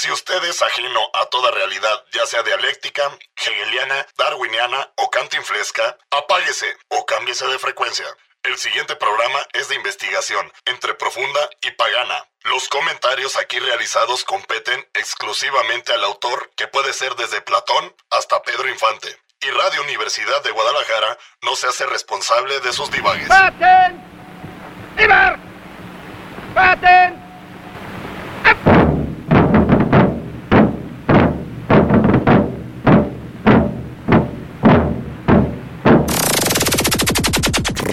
Si usted es ajeno a toda realidad, ya sea dialéctica, hegeliana, darwiniana o cantinflesca, apáguese o cámbiese de frecuencia. El siguiente programa es de investigación, entre profunda y pagana. Los comentarios aquí realizados competen exclusivamente al autor, que puede ser desde Platón hasta Pedro Infante. Y Radio Universidad de Guadalajara no se hace responsable de sus divagues. ¡Paten! ¡Ibar! ¡Paten!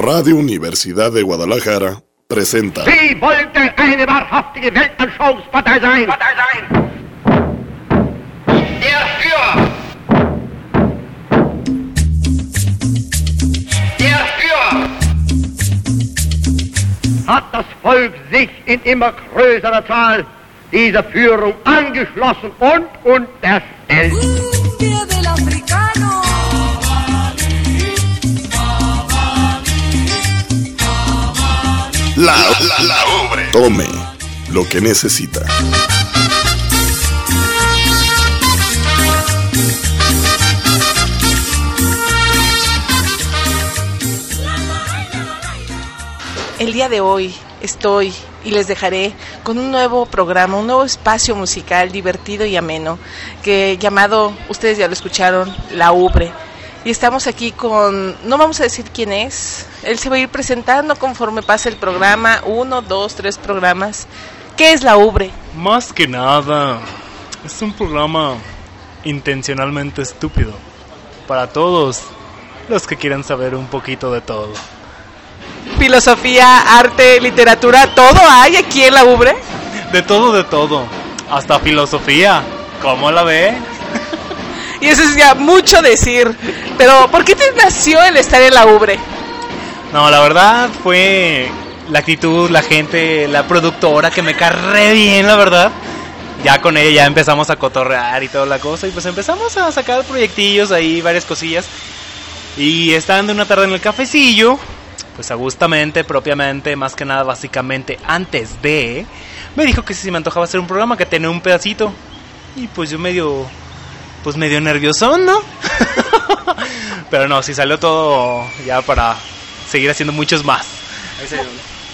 Radio Universidad de Guadalajara presenta. Sie wollte eine wahrhaftige Weltanschauungspartei sein. Der Führer. Der Führer. Hat das Volk sich in immer größerer Zahl dieser Führung angeschlossen und unterstellt. Tome lo que necesita. El día de hoy estoy y les dejaré con un nuevo programa, un nuevo espacio musical divertido y ameno, que llamado, ustedes ya lo escucharon, La Ubre. Y estamos aquí con, no vamos a decir quién es, él se va a ir presentando conforme pase el programa, uno, dos, tres programas. ¿Qué es La Ubre? Más que nada, es un programa intencionalmente estúpido para todos los que quieran saber un poquito de todo. Filosofía, arte, literatura, todo hay aquí en La Ubre. De todo, de todo. Hasta filosofía. ¿Cómo la ve? Y eso es ya mucho decir. Pero, ¿por qué te nació el estar en La Ubre? No, la verdad fue la actitud, la gente, la productora que me carré bien, la verdad. Ya con ella ya empezamos a cotorrear y toda la cosa. Y pues empezamos a sacar proyectillos ahí, varias cosillas. Y estando una tarde en el cafecillo, pues agustamente, propiamente, más que nada, básicamente, antes de, me dijo que si me antojaba hacer un programa que tenía un pedacito. Y pues yo medio, pues medio nerviosón, ¿no? Pero no, si salió todo ya para seguir haciendo muchos más.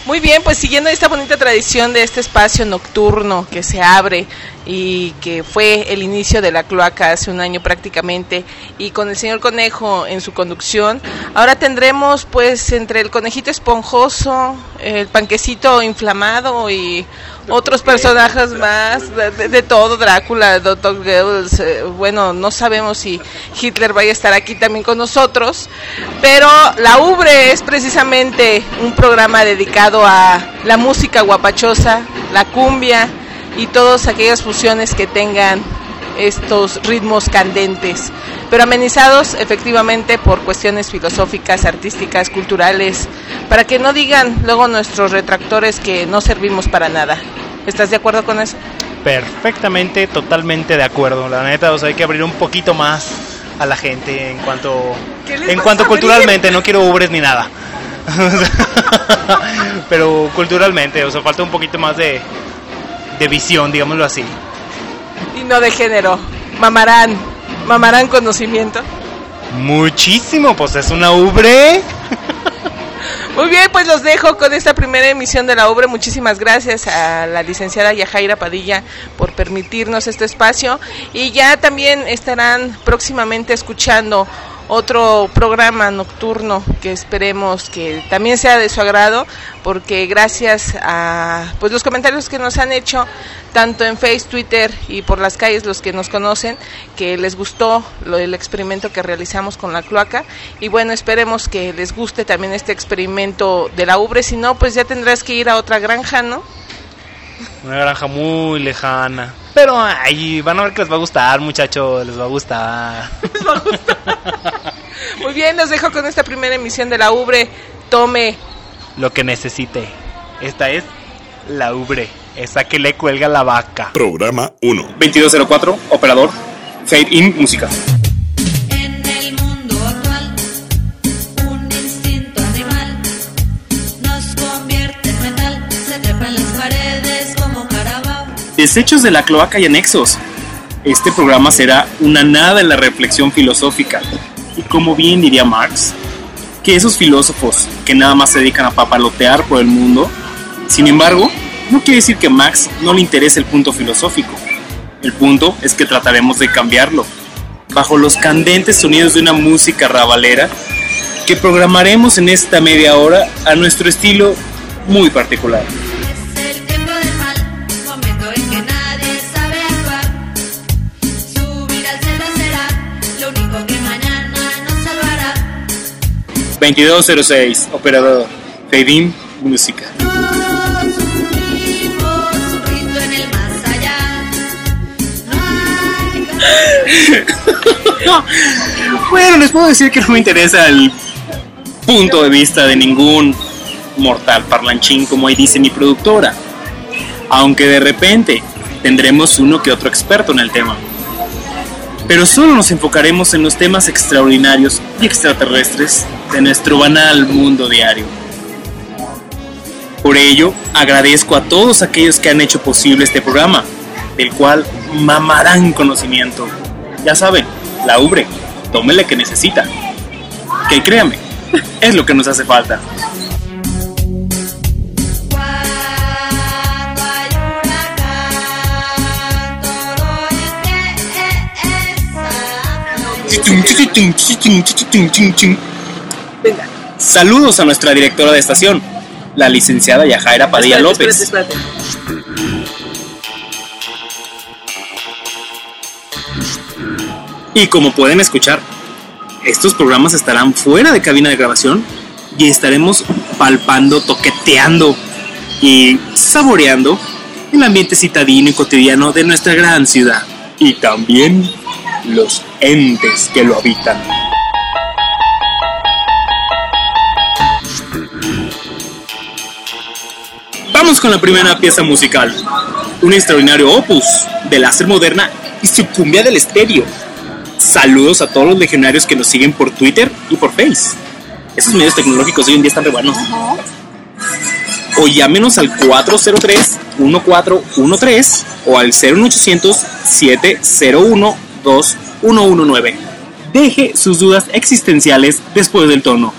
Muy bien, pues siguiendo esta bonita tradición de este espacio nocturno que se abre y que fue el inicio de la cloaca hace un año prácticamente y con el señor Conejo en su conducción, ahora tendremos pues entre el conejito esponjoso, el panquecito inflamado y otros personajes más, de, todo, Drácula, Dr. Goebbels, eh, bueno, no sabemos si Hitler vaya a estar aquí también con nosotros, pero La Ubre es precisamente un programa dedicado a la música guapachosa, la cumbia y todas aquellas fusiones que tengan estos ritmos candentes, pero amenizados efectivamente por cuestiones filosóficas, artísticas, culturales, para que no digan luego nuestros retractores que no servimos para nada. ¿Estás de acuerdo con eso? Perfectamente, totalmente de acuerdo. La neta, o sea, hay que abrir un poquito más a la gente en cuanto ¿Qué les en cuanto culturalmente, no quiero ubres ni nada. Pero culturalmente, o sea, falta un poquito más de de visión, digámoslo así. Y no de género. Mamarán, mamarán conocimiento. Muchísimo, pues es una ubre. Muy bien, pues los dejo con esta primera emisión de la obra. Muchísimas gracias a la licenciada Yajaira Padilla por permitirnos este espacio. Y ya también estarán próximamente escuchando otro programa nocturno que esperemos que también sea de su agrado, porque gracias a pues los comentarios que nos han hecho tanto en Face, Twitter y por las calles los que nos conocen, que les gustó lo del experimento que realizamos con la cloaca y bueno, esperemos que les guste también este experimento de la ubre, si no pues ya tendrás que ir a otra granja, ¿no? Una granja muy lejana. Pero ahí van a ver que les va a gustar, muchachos, les va a gustar. Muy bien, los dejo con esta primera emisión de la ubre. Tome Lo que necesite. Esta es la ubre, esa que le cuelga la vaca. Programa 1. 2204, operador, Fade In Música. Desechos de la cloaca y anexos. Este programa será una nada en la reflexión filosófica. Y como bien diría Marx, que esos filósofos que nada más se dedican a papalotear por el mundo, sin embargo, no quiere decir que a Max no le interese el punto filosófico. El punto es que trataremos de cambiarlo, bajo los candentes sonidos de una música rabalera que programaremos en esta media hora a nuestro estilo muy particular. 2206, operador, In, música. Bueno, les puedo decir que no me interesa el punto de vista de ningún mortal parlanchín, como ahí dice mi productora. Aunque de repente tendremos uno que otro experto en el tema. Pero solo nos enfocaremos en los temas extraordinarios y extraterrestres de nuestro banal mundo diario. Por ello, agradezco a todos aquellos que han hecho posible este programa, del cual mamarán conocimiento. Ya saben, la ubre, tómele que necesita. Que créame, es lo que nos hace falta. Venga. Saludos a nuestra directora de estación, la licenciada Yajaira Padilla Espérate, López. espérate, espérate. Y como pueden escuchar, estos programas estarán fuera de cabina de grabación y estaremos palpando, toqueteando y saboreando el ambiente citadino y cotidiano de nuestra gran ciudad. Y también los entes que lo habitan. Vamos con la primera pieza musical, un extraordinario opus de láser moderna y su cumbia del estéreo. Saludos a todos los legionarios que nos siguen por Twitter y por Face. Esos medios tecnológicos hoy en día están re buenos. O llámenos al 403-1413 o al 01800-701-2119. Deje sus dudas existenciales después del tono.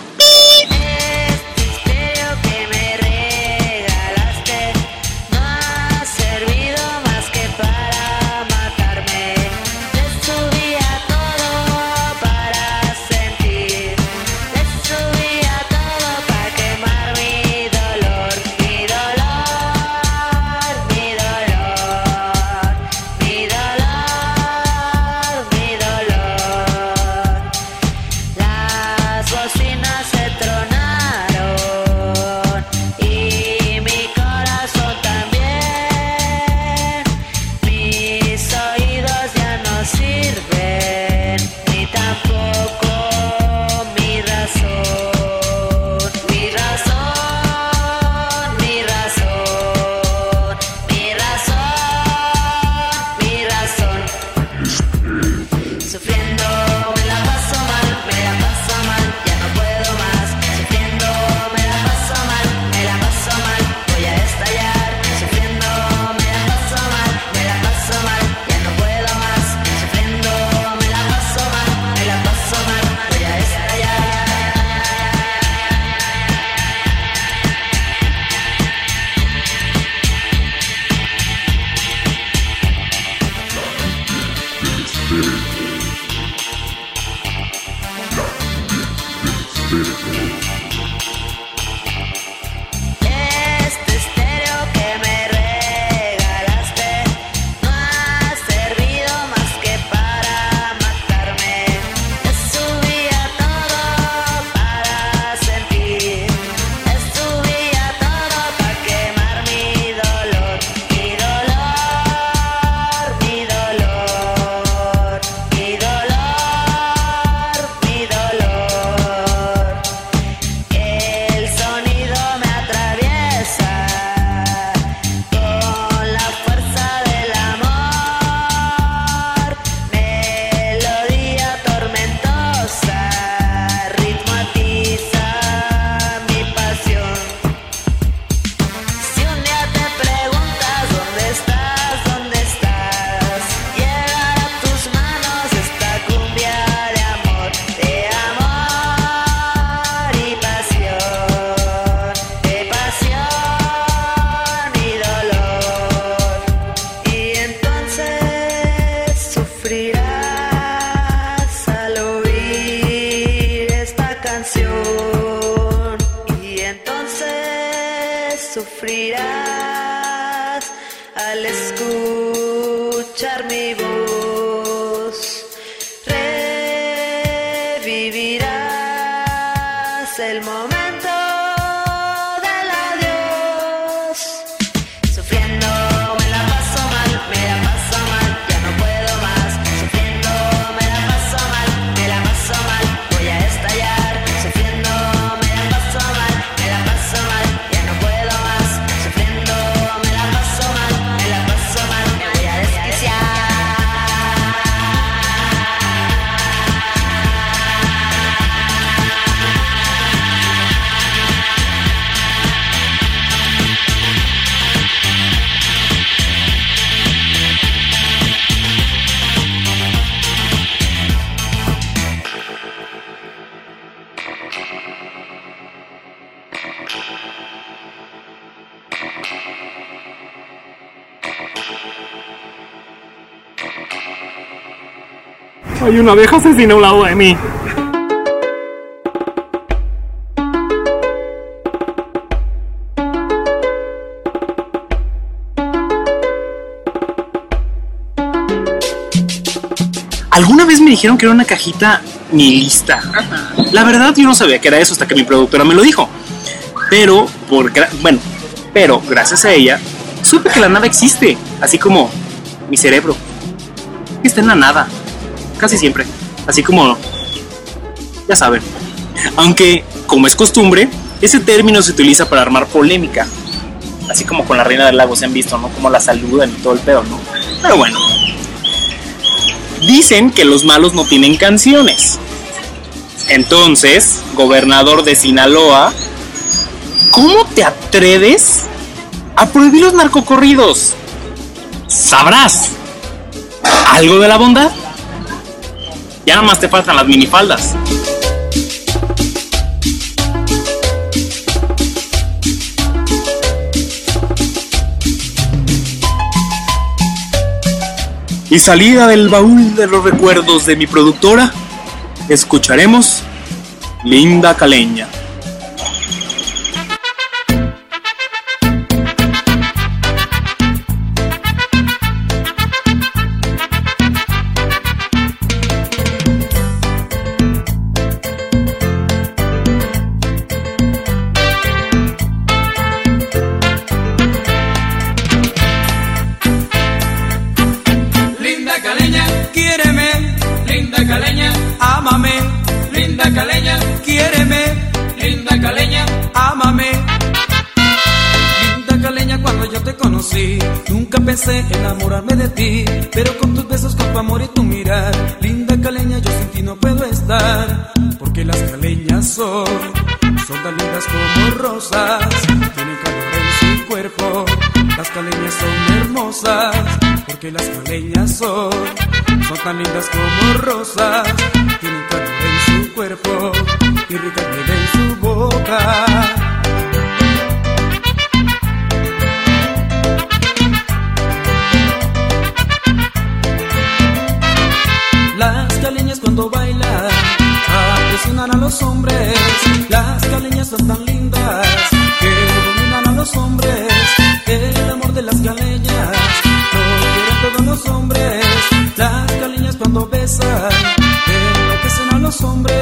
Sufrirás al escuchar mi voz. Hay una abeja asesina a un lado de mí. Alguna vez me dijeron que era una cajita nihilista. La verdad yo no sabía que era eso hasta que mi productora me lo dijo. Pero por bueno, pero gracias a ella supe que la nada existe, así como mi cerebro. Está en la nada, casi siempre, así como ya saben. Aunque, como es costumbre, ese término se utiliza para armar polémica. Así como con la reina del lago se han visto, ¿no? Como la saludan y todo el pedo, ¿no? Pero bueno. Dicen que los malos no tienen canciones. Entonces, gobernador de Sinaloa, ¿cómo te atreves a prohibir los narcocorridos? ¿Sabrás algo de la bondad? Ya nada más te faltan las minifaldas. Y salida del baúl de los recuerdos de mi productora, escucharemos Linda Caleña. Pero con tus besos, con tu amor y tu mirar, linda caleña, yo sin ti no puedo estar, porque las caleñas son, son tan lindas como rosas, tienen calor en su cuerpo, las caleñas son hermosas, porque las caleñas son, son tan lindas como rosas, tienen calor en su cuerpo y rica en su boca. Cuando bailan impresionan a los hombres. Las caleñas son tan lindas que dominan a los hombres. El amor de las caleñas lo quieren todos los hombres. Las caleñas cuando besan enloquecen a los hombres.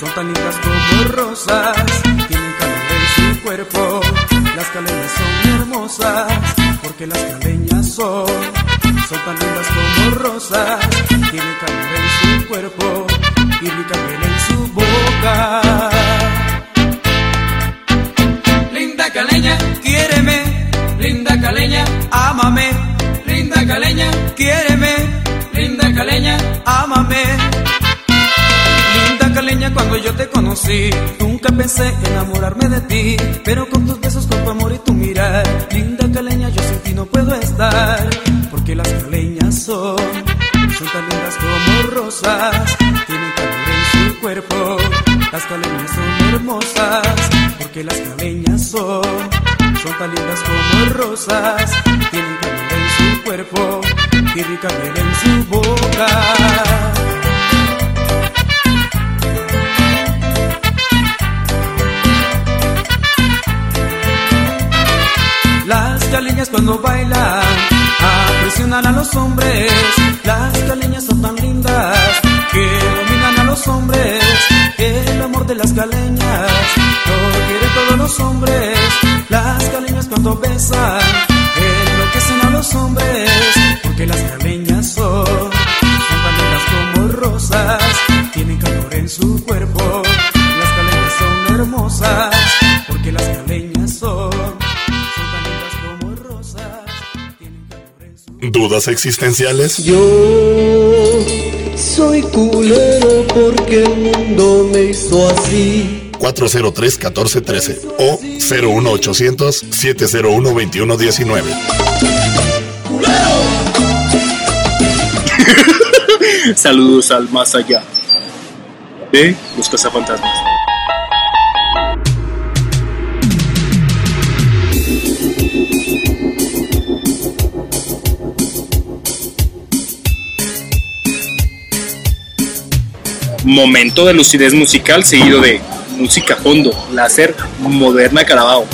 son tan lindas como rosas, tienen calor en su cuerpo, las caleñas son hermosas, porque las caleñas son, son tan lindas como rosas, tienen calor en su cuerpo y rica miel en su boca. Linda caleña, quiéreme, linda caleña, ámame, linda caleña, quiéreme, linda caleña, ámame. Caleña, cuando yo te conocí, nunca pensé enamorarme de ti, pero con tus besos, con tu amor y tu mirar, linda caleña, yo sin ti no puedo estar, porque las caleñas son, son tan lindas como rosas, tienen calor en su cuerpo, las caleñas son hermosas, porque las caleñas son, son tan lindas como rosas, tienen calor en su cuerpo y rica en su boca. Caleñas cuando bailan apresionan a los hombres. Las caleñas son tan lindas que dominan a los hombres. El amor de las caleñas lo quieren todos los hombres. Las caleñas cuando besan enloquecen a los hombres. Porque las caleñas son, son tan lindas como rosas. Tienen calor en su cuerpo. Las caleñas son hermosas. ¿Dudas existenciales? Yo soy culero porque el mundo me hizo así. 403-1413 o 01800-701-2119. Saludos al más allá de los cazafantasmas. Momento de lucidez musical seguido de música fondo, láser, moderna carabao.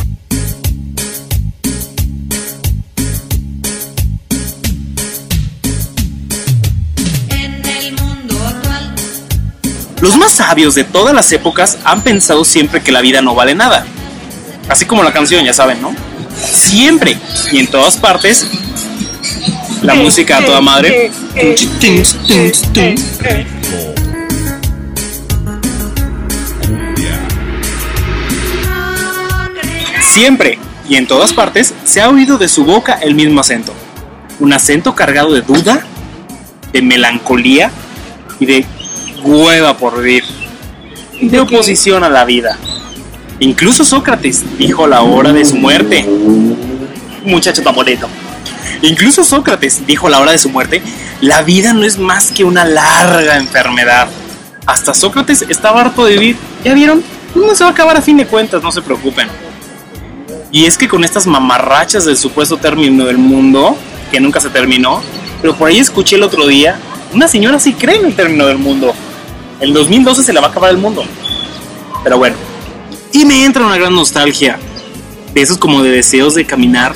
Los más sabios de todas las épocas han pensado siempre que la vida no vale nada. Así como la canción, ya saben, ¿no? Siempre y en todas partes. La música a toda madre. Siempre y en todas partes se ha oído de su boca el mismo acento. Un acento cargado de duda, de melancolía y de hueva por vivir. De oposición a la vida. Incluso Sócrates dijo la hora de su muerte. Muchacho tan. Incluso Sócrates dijo a la hora de su muerte, la vida no es más que una larga enfermedad. Hasta Sócrates estaba harto de vivir. ¿Ya vieron? No se va a acabar a fin de cuentas, no se preocupen. Y es que con estas mamarrachas del supuesto término del mundo, que nunca se terminó, pero por ahí escuché el otro día, una señora sí cree en el término del mundo. En 2012 se le va a acabar el mundo. Pero bueno. Y me entra una gran nostalgia. De esos como de deseos de caminar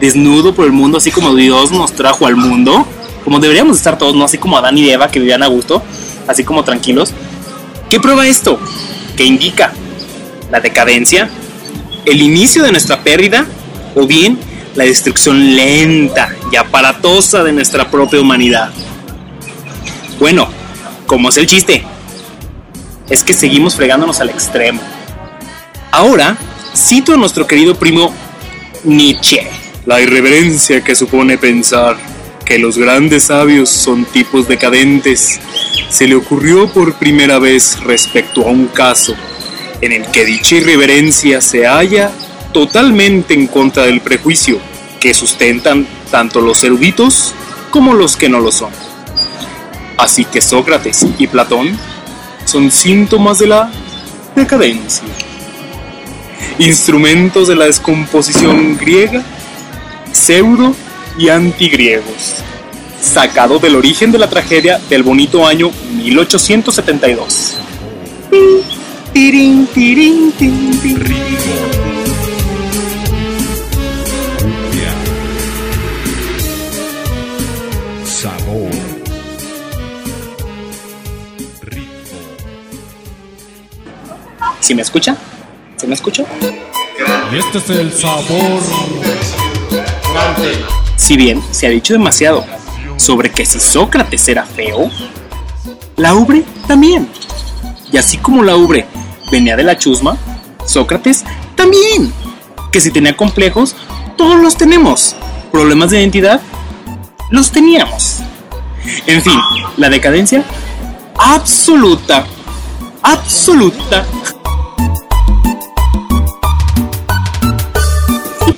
desnudo por el mundo, así como Dios nos trajo al mundo. Como deberíamos estar todos, ¿no? Así como Adán y Eva que vivían a gusto, así como tranquilos. ¿Qué prueba esto? ¿Qué indica? ¿La decadencia? ¿El inicio de nuestra pérdida? ¿O bien la destrucción lenta y aparatosa de nuestra propia humanidad? Bueno, como es el chiste, es que seguimos fregándonos al extremo. Ahora, cito a nuestro querido primo Nietzsche. La irreverencia que supone pensar que los grandes sabios son tipos decadentes se le ocurrió por primera vez respecto a un caso en el que dicha irreverencia se halla totalmente en contra del prejuicio que sustentan tanto los eruditos como los que no lo son. Así que Sócrates y Platón son síntomas de la decadencia. Instrumentos de la descomposición griega, pseudo y antigriegos. Sacado del origen de la tragedia del bonito año 1872. Tirín, tirín, tin, tin. Sabor. Ritmo. ¿Sí me escucha? ¿Sí me escucha? Y este es el sabor. Si bien se ha dicho demasiado sobre que si Sócrates era feo, la ubre también. Y así como la ubre venía de la chusma, Sócrates también. Que si tenía complejos, todos los tenemos. Problemas de identidad, los teníamos. En fin, la decadencia absoluta. Absoluta.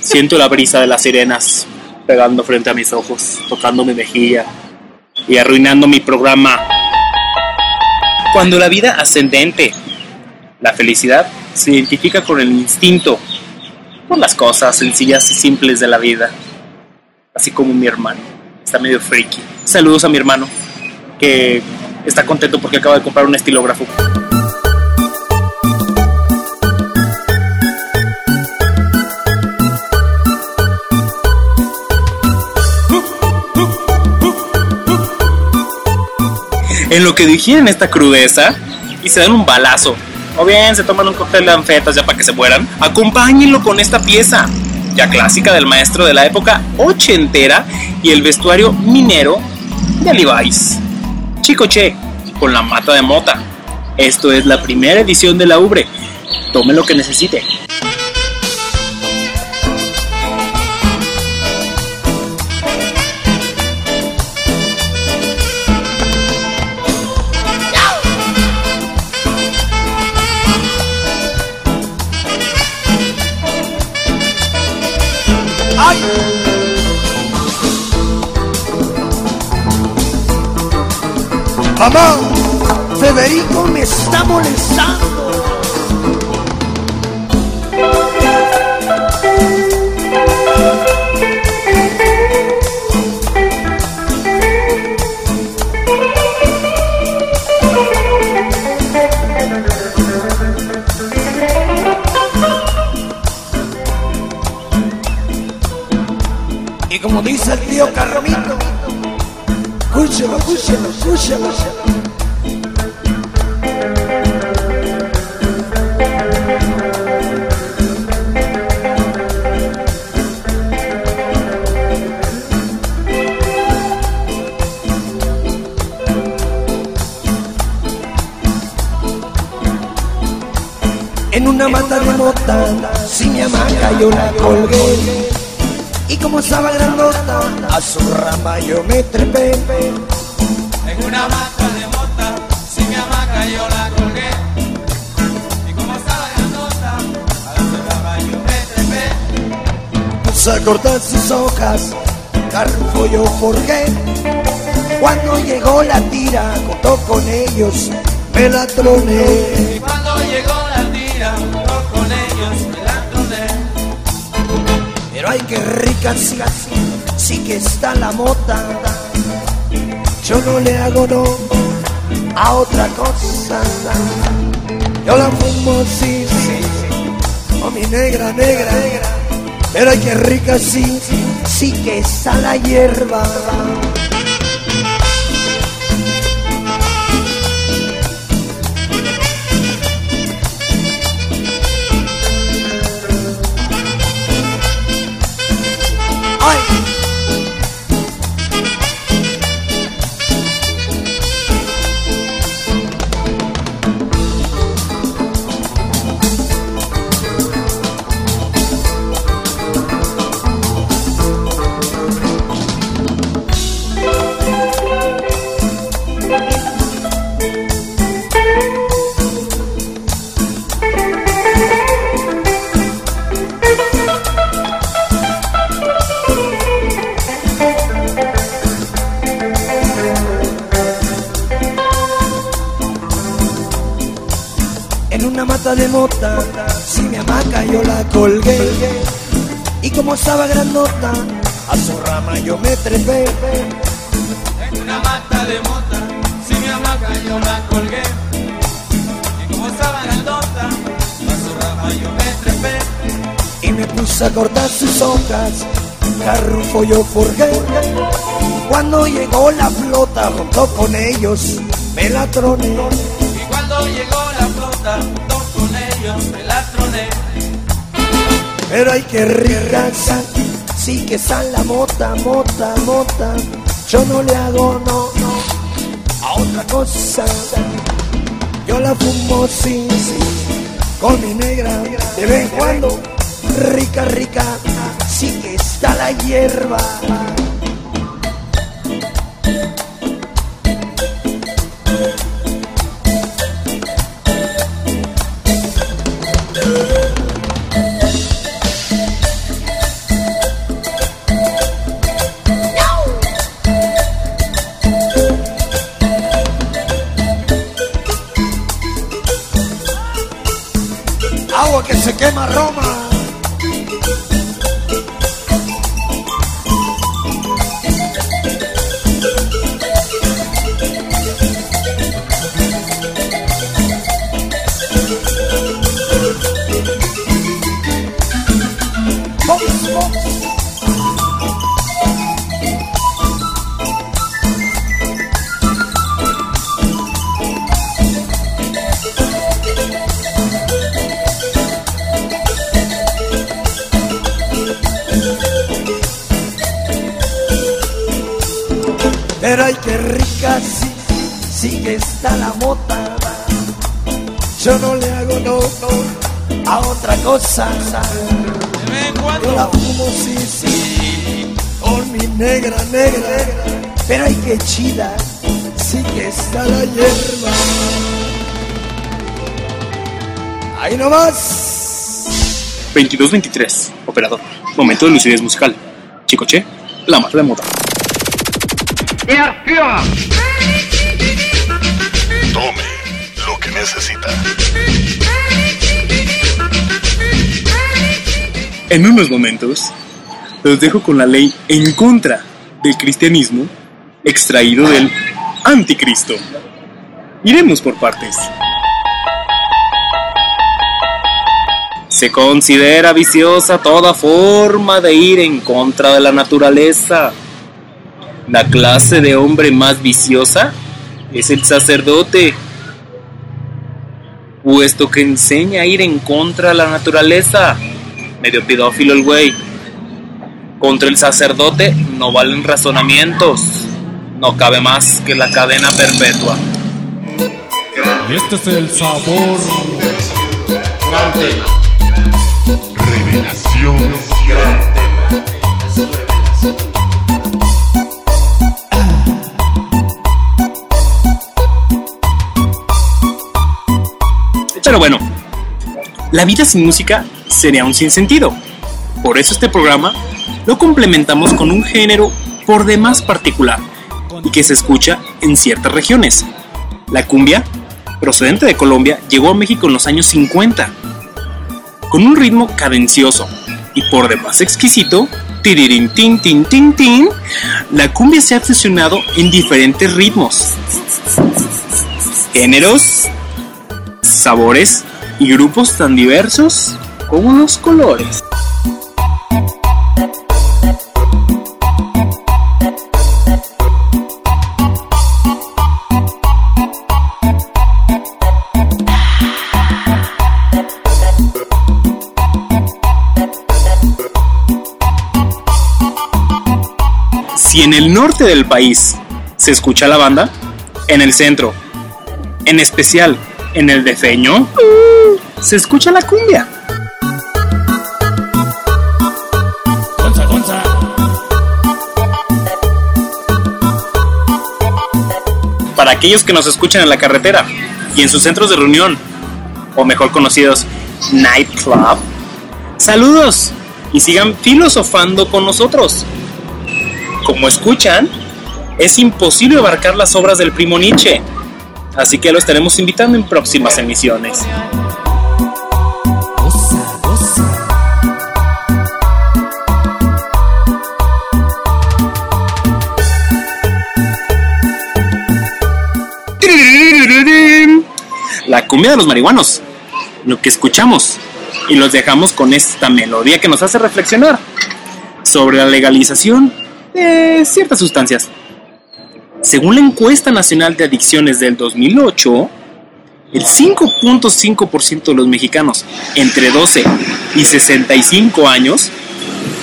Siento la brisa de las sirenas pegando frente a mis ojos, tocando mi mejilla y arruinando mi programa. Cuando la vida ascendente, la felicidad, se identifica con el instinto, por las cosas sencillas y simples de la vida, así como mi hermano. está medio freaky. Saludos a mi hermano, que está contento porque acaba de comprar un estilógrafo. En lo que digieren esta crudeza y se dan un balazo, o bien se toman un cóctel de anfetas ya para que se mueran, acompáñenlo con esta pieza, ya clásica del maestro de la época ochentera y el vestuario minero de Levi's. Chico Che, con la mata de mota. Esto es la primera edición de la Ubre. Tome lo que necesite. Mamá, Federico me está molestando. Y como dice el tío Carromito, escúchelo, escúchelo, escúchelo. En una mata de mota, si mi hamaca yo la colgué. Y como estaba grandota, a su rama yo me trepé. En una mata de mota, si mi hamaca yo la colgué. Y como estaba grandota, a la rama yo me trepé. Puse a cortar sus hojas, carfo yo forjé. Cuando llegó la tira, contó con ellos, me la troné. Pero ay, qué rica, sí, sí que está la mota. Yo no le hago no a otra cosa. Yo la fumo, sí, sí, o mi negra, negra, negra. Pero ay, qué rica, sí, sí que está la hierba. Ay. Mata de mota, si mi hamaca yo la colgué. Y como estaba grandota, a su rama yo me trepé. En una mata de mota, si mi hamaca yo la colgué. Y como estaba grandota, a su rama yo me trepé. Y me puse a cortar sus hojas, carrufo yo forjé. Cuando llegó la flota, junto con ellos, me la troné. Y cuando llegó la flota, Pero hay que rica, sí que sale la mota, mota, mota. Yo no le hago no, no a otra cosa. Yo la fumo, sí, sí, con mi negra de vez en cuando. Rica, rica, sí que está la hierba. Sí, sí que está la mota. Yo no le hago no, no a otra cosa. Yo la fumo, sí, sí, con mi negra, negra. Pero hay que chida, sí que está la hierba. Ahí nomás. 22-23, operador. Momento de lucidez musical. Chicoche, la más de moda. Der necesita. En unos momentos, los dejo con la ley en contra del cristianismo extraído del anticristo. Iremos por partes. Se considera viciosa toda forma de ir en contra de la naturaleza. La clase de hombre más viciosa es el sacerdote, puesto que enseña a ir en contra de la naturaleza. Medio pedófilo el güey. Contra el sacerdote no valen razonamientos. No cabe más que la cadena perpetua. Y este es el sabor. Revelación. Pero bueno, la vida sin música sería un sinsentido. Por eso este programa lo complementamos con un género por demás particular y que se escucha en ciertas regiones. La cumbia, procedente de Colombia, llegó a México en los años 50. Con un ritmo cadencioso y por demás exquisito, tin, tin, tin, tin, la cumbia se ha fusionado en diferentes ritmos, géneros, sabores y grupos tan diversos como los colores. Si en el norte del país se escucha la banda, en el centro, en especial en el defeño, se escucha la cumbia. Para aquellos que nos escuchan en la carretera y en sus centros de reunión, o mejor conocidos, nightclub, saludos. Y sigan filosofando con nosotros. Como escuchan, es imposible abarcar las obras del primo Nietzsche, así que lo estaremos invitando en próximas emisiones. La cumbia de los marihuanos, lo que escuchamos, y los dejamos con esta melodía que nos hace reflexionar sobre la legalización de ciertas sustancias. Según la encuesta nacional de adicciones del 2008, el 5.5% de los mexicanos entre 12 y 65 años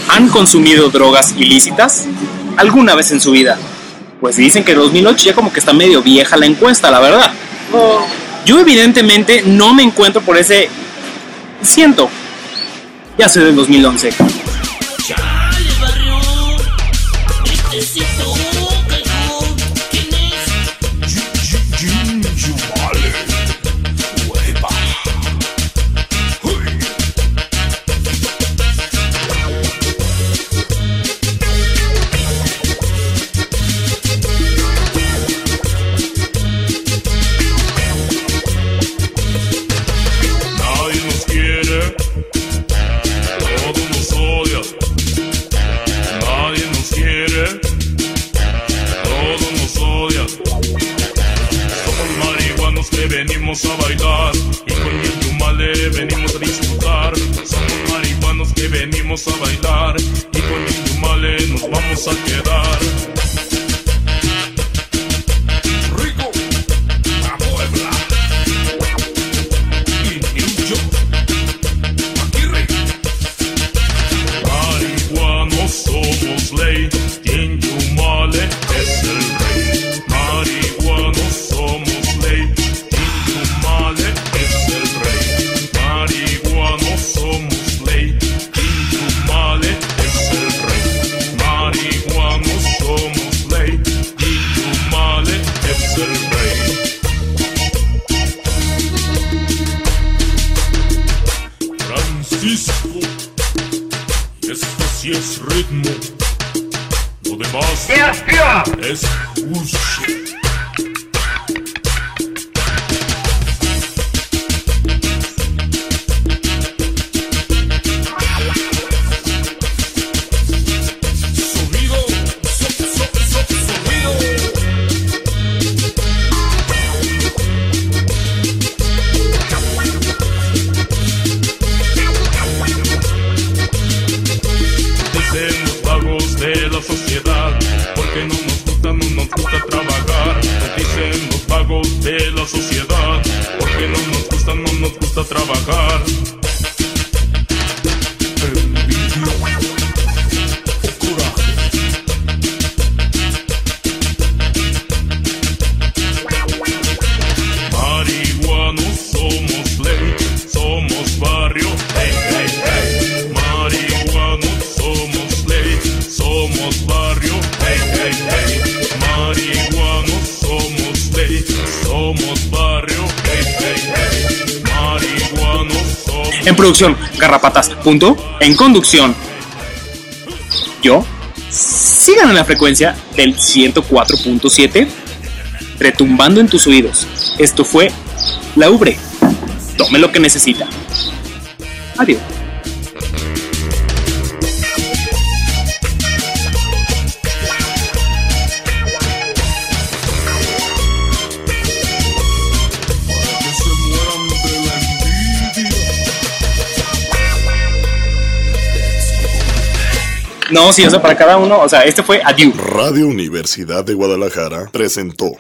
han consumido drogas ilícitas alguna vez en su vida. Pues dicen que 2008 ya como que está medio vieja la encuesta, la verdad. Yo evidentemente no me encuentro por ese ciento. Ya soy del 2011. Führer! Producción, Garrapatas. Punto. En conducción, yo. Sigan en la frecuencia del 104.7, retumbando en tus oídos. Esto fue La Ubre. Tome lo que necesita. Adiós. No, sí, o sea, para cada uno. O sea, este fue Adiós. Radio Universidad de Guadalajara presentó